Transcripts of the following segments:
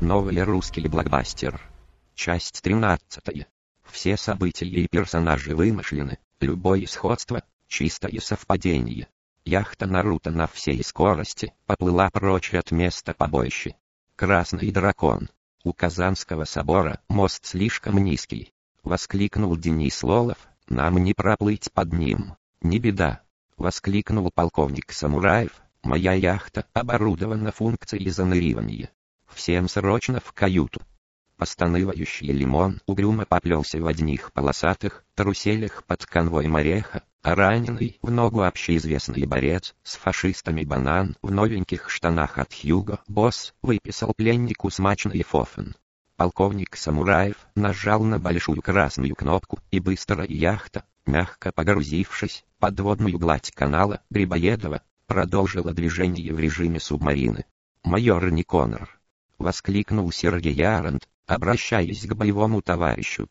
Новый русский блокбастер. Часть 13. Все события и персонажи вымышлены, любое сходство – чистое совпадение. Яхта Наруто на всей скорости поплыла прочь от места побоища. Красный дракон. У Казанского собора мост слишком низкий. Воскликнул Денис Лолов, нам не проплыть под ним. Не беда. Воскликнул полковник Самураев, моя яхта оборудована функцией заныривания. Всем срочно в каюту. Постанывающий лимон угрюмо поплелся в одних полосатых труселях под конвой мореха, а раненый в ногу общеизвестный борец с фашистами банан в новеньких штанах от Хьюго босс выписал пленнику смачный фофен. Полковник Самураев нажал на большую красную кнопку, и быстрая яхта, мягко погрузившись под водную гладь канала Грибоедова, продолжила движение в режиме субмарины. Майор Никонор воскликнул Сергей Арант, обращаясь к боевому товарищу.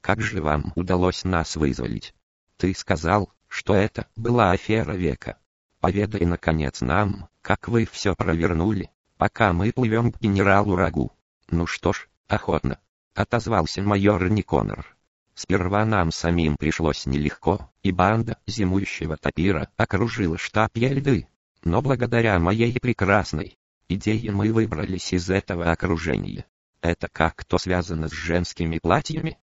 «Как же вам удалось нас вызволить? Ты сказал, что это была афера века. Поведай, наконец, нам, как вы все провернули, пока мы плывем к генералу Рагу». «Ну что ж, охотно», — отозвался майор Никонор. Сперва нам самим пришлось нелегко, и банда зимующего тапира окружила штаб Ельды. Но благодаря моей прекрасной, идеи мы выбрались из этого окружения. Это как-то связано с женскими платьями?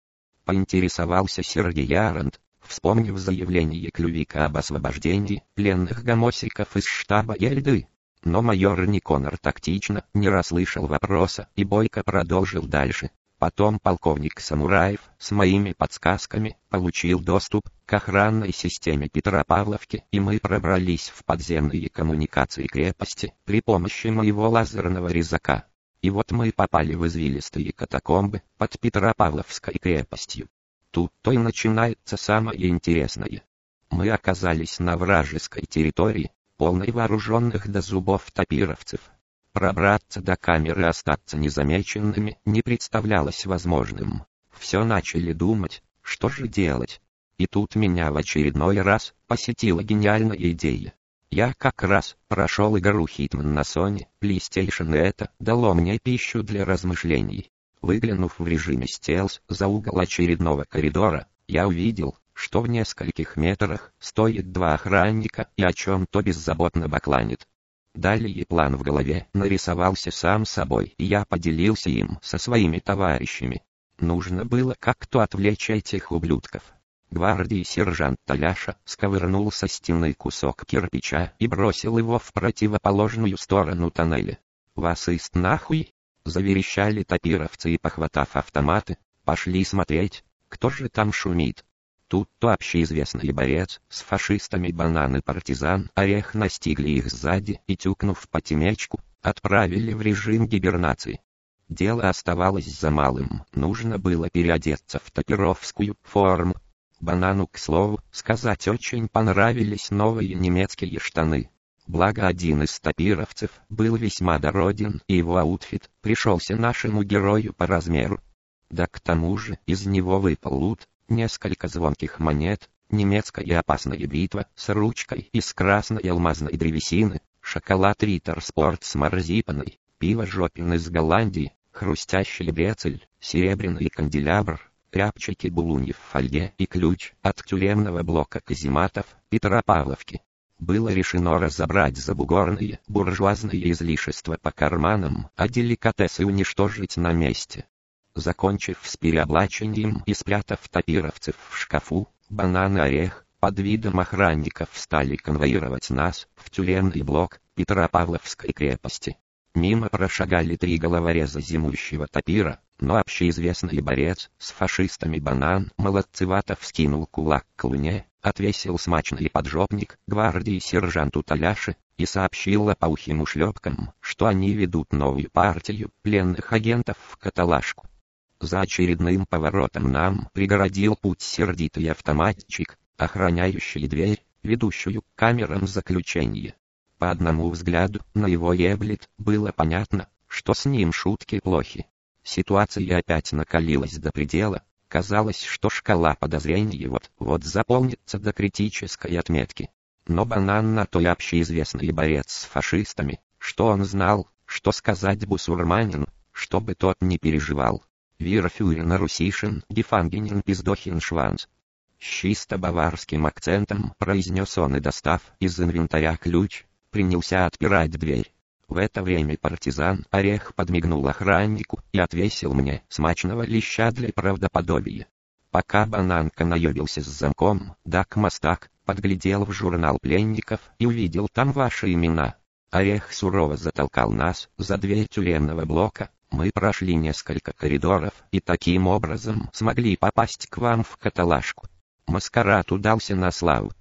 Поинтересовался Сергей Аренд, вспомнив заявление Клювика об освобождении пленных гомосиков из штаба Ельды. Но майор Никонор тактично не расслышал вопроса и бойко продолжил дальше. Потом полковник Самураев с моими подсказками получил доступ к охранной системе Петропавловки, и мы пробрались в подземные коммуникации крепости при помощи моего лазерного резака. И вот мы попали в извилистые катакомбы под Петропавловской крепостью. Тут-то и начинается самое интересное. Мы оказались на вражеской территории, полной вооруженных до зубов топировцев. Пробраться до камеры и остаться незамеченными не представлялось возможным. Все начали думать, что же делать. И тут меня в очередной раз посетила гениальная идея. Я как раз прошел игру Hitman на Sony PlayStation и это дало мне пищу для размышлений. Выглянув в режиме стелс за угол очередного коридора, я увидел, что в нескольких метрах стоит два охранника и о чем-то беззаботно бакланит. Далее план в голове нарисовался сам собой, и я поделился им со своими товарищами. Нужно было как-то отвлечь этих ублюдков. Гвардии сержант Таляша сковырнул со стены кусок кирпича и бросил его в противоположную сторону тоннеля. «Вас ист нахуй!» — заверещали топировцы и, похватав автоматы, пошли смотреть, кто же там шумит. Тут-то общеизвестный борец с фашистами бананы-партизан Орех настигли их сзади и, тюкнув по темечку, отправили в режим гибернации. Дело оставалось за малым, нужно было переодеться в топировскую форму. Банану, к слову, сказать очень понравились новые немецкие штаны. Благо один из топировцев был весьма дороден, и его outfit пришелся нашему герою по размеру. Да к тому же из него выпал loot, несколько звонких монет, немецкая опасная бритва с ручкой из красной алмазной древесины, шоколад Ritter Sport с марципаном, пиво Jopen из Голландии, хрустящий брецель, серебряный канделябр, рябчики булуньев в фольге и ключ от тюремного блока казематов Петропавловки. Было решено разобрать забугорные буржуазные излишества по карманам, а деликатесы уничтожить на месте. Закончив с переоблачением и спрятав топировцев в шкафу, банан и орех, под видом охранников стали конвоировать нас в тюремный блок Петропавловской крепости. Мимо прошагали три головореза зимующего топира, но общеизвестный борец с фашистами банан молодцевато вскинул кулак к луне, отвесил смачный поджопник гвардии сержанту Таляши и сообщил опаухим ушлепкам, что они ведут новую партию пленных агентов в каталажку. За очередным поворотом нам пригородил путь сердитый автоматчик, охраняющий дверь, ведущую к камерам заключения. По одному взгляду на его еблет было понятно, что с ним шутки плохи. Ситуация опять накалилась до предела, казалось, что шкала подозрений вот-вот заполнится до критической отметки. Но банан на то и общеизвестный борец с фашистами, что он знал, что сказать бусурманину, чтобы тот не переживал. Вирфюрен Русишин, Гефангенен Пиздохин Шванц. С чисто баварским акцентом произнес он и достав из инвентаря ключ, принялся отпирать дверь. В это время партизан Орех подмигнул охраннику и отвесил мне смачного леща для правдоподобия. Пока бананка наебился с замком, Дак Мастак подглядел в журнал пленников и увидел там ваши имена. Орех сурово затолкал нас за дверь тюремного блока. Мы прошли несколько коридоров и таким образом смогли попасть к вам в каталажку. Маскарад удался на славу.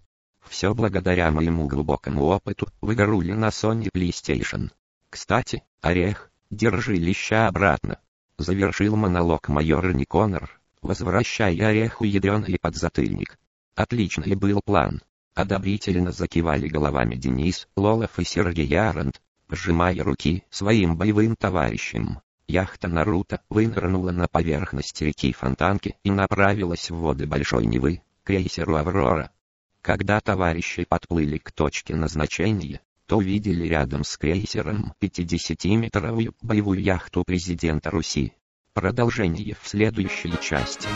Все благодаря моему глубокому опыту в игру на Sony PlayStation. Кстати, Орех, держи леща обратно. Завершил монолог майор Никонор, возвращая Ореху ядреный подзатыльник. Отличный был план. Одобрительно закивали головами Денис, Лолов и Сергей Арант, пожимая руки своим боевым товарищам. Яхта Наруто вынырнула на поверхность реки Фонтанки и направилась в воды Большой Невы, крейсеру «Аврора». Когда товарищи подплыли к точке назначения, то увидели рядом с крейсером 50-метровую боевую яхту президента Руси. Продолжение в следующей части.